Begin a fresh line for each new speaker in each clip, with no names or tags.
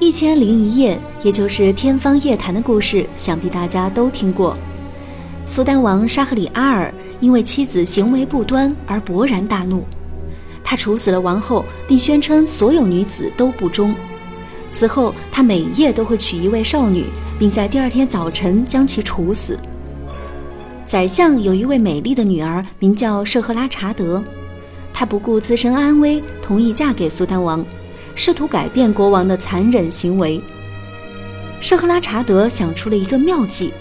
一千零一夜，也就是天方夜谭的故事，想必大家都听过。苏丹王沙赫里阿尔因为妻子行为不端而勃然大怒，他处死了王后，并宣称所有女子都不忠。此后，他每夜都会娶一位少女，并在第二天早晨将其处死。宰相有一位美丽的女儿，名叫舍赫拉查德，她不顾自身安危，同意嫁给苏丹王。试图改变国王的残忍行为。舍赫拉查德想出了一个妙计。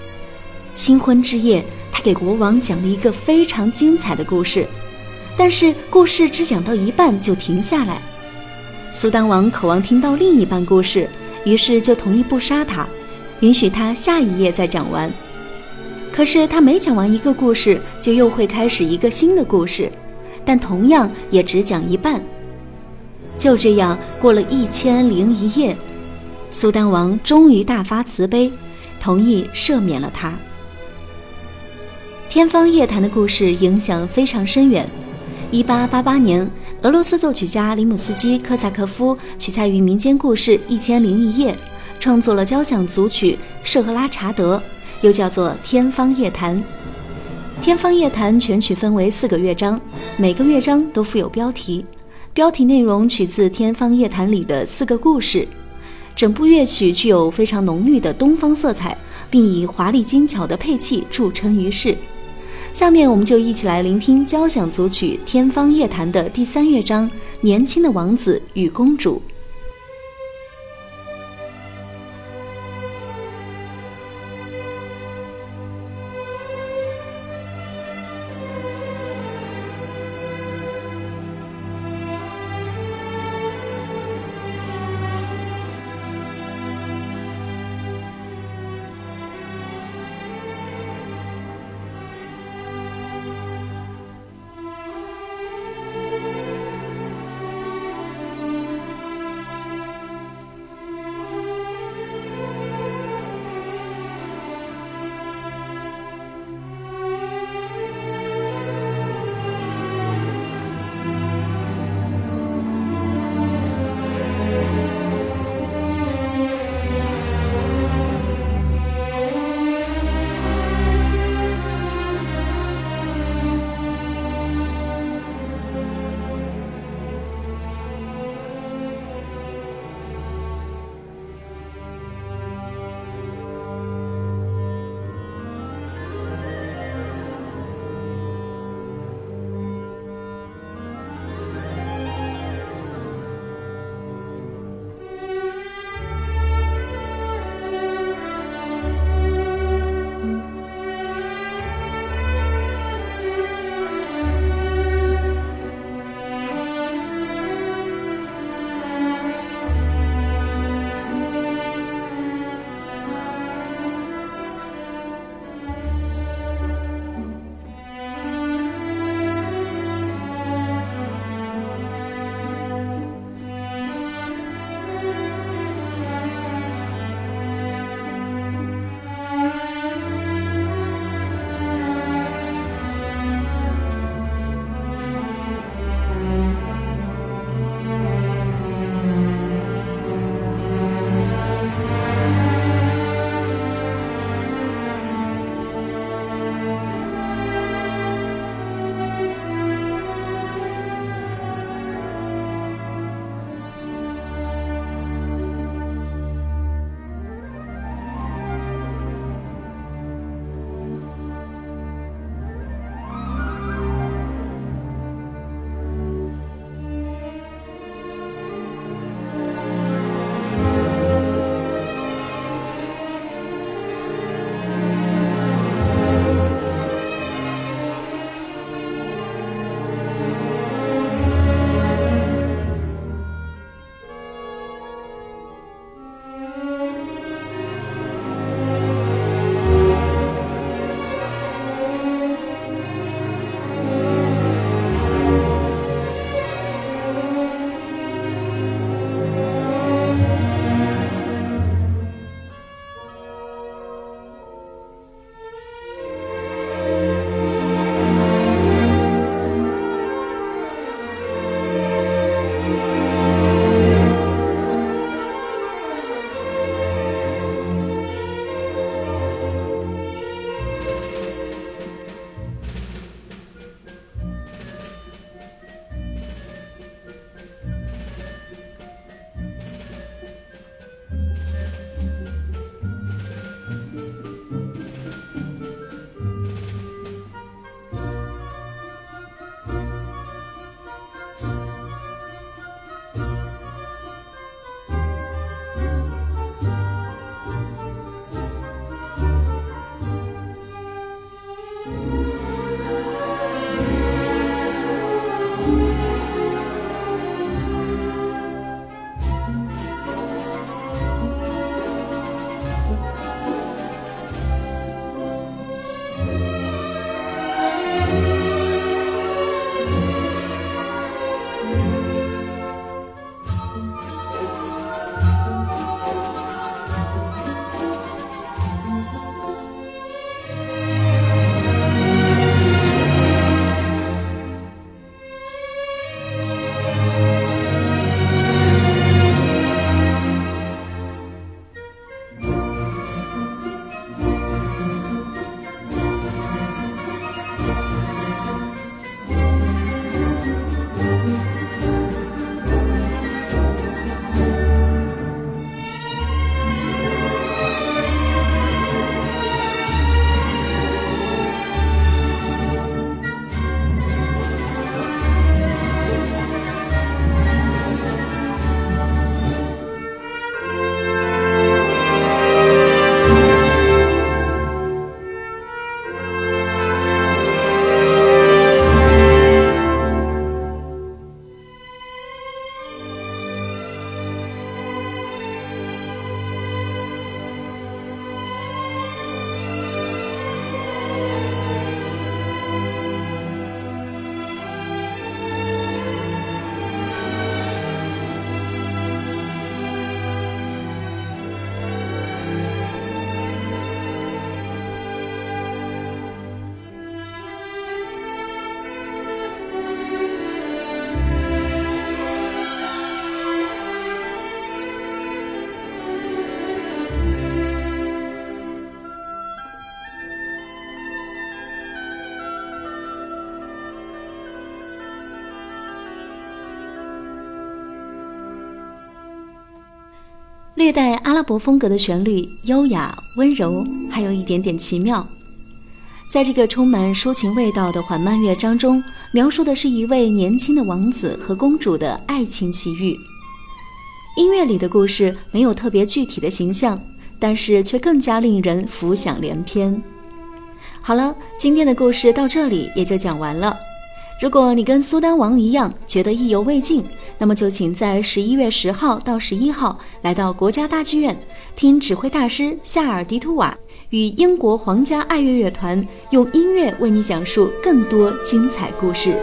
新婚之夜，他给国王讲了一个非常精彩的故事，但是故事只讲到一半就停下来。苏丹王渴望听到另一半故事，于是就同意不杀他，允许他下一页再讲完。可是他每讲完一个故事，就又会开始一个新的故事，但同样也只讲一半。就这样过了一千零一夜，苏丹王终于大发慈悲，同意赦免了他。天方夜谭的故事影响非常深远。一八八八年，俄罗斯作曲家里姆斯基科萨科夫取材于民间故事《一千零一夜》，创作了交响组曲《舍赫拉查德》，又叫做《天方夜谭》。《天方夜谭》全曲分为四个乐章，每个乐章都附有标题。标题内容取自《天方夜谭》里的四个故事，整部乐曲具有非常浓郁的东方色彩，并以华丽精巧的配器著称于世。下面我们就一起来聆听交响组曲《天方夜谭》的第三乐章《年轻的王子与公主》。略带阿拉伯风格的旋律，优雅温柔，还有一点点奇妙。在这个充满抒情味道的缓慢乐章中，描述的是一位年轻的王子和公主的爱情奇遇。音乐里的故事没有特别具体的形象，但是却更加令人浮想联翩。好了，今天的故事到这里也就讲完了。如果你跟苏丹王一样觉得意犹未尽，那么就请在十一月十号到十一号来到国家大剧院，听指挥大师夏尔迪图瓦与英国皇家爱乐乐团用音乐为你讲述更多精彩故事。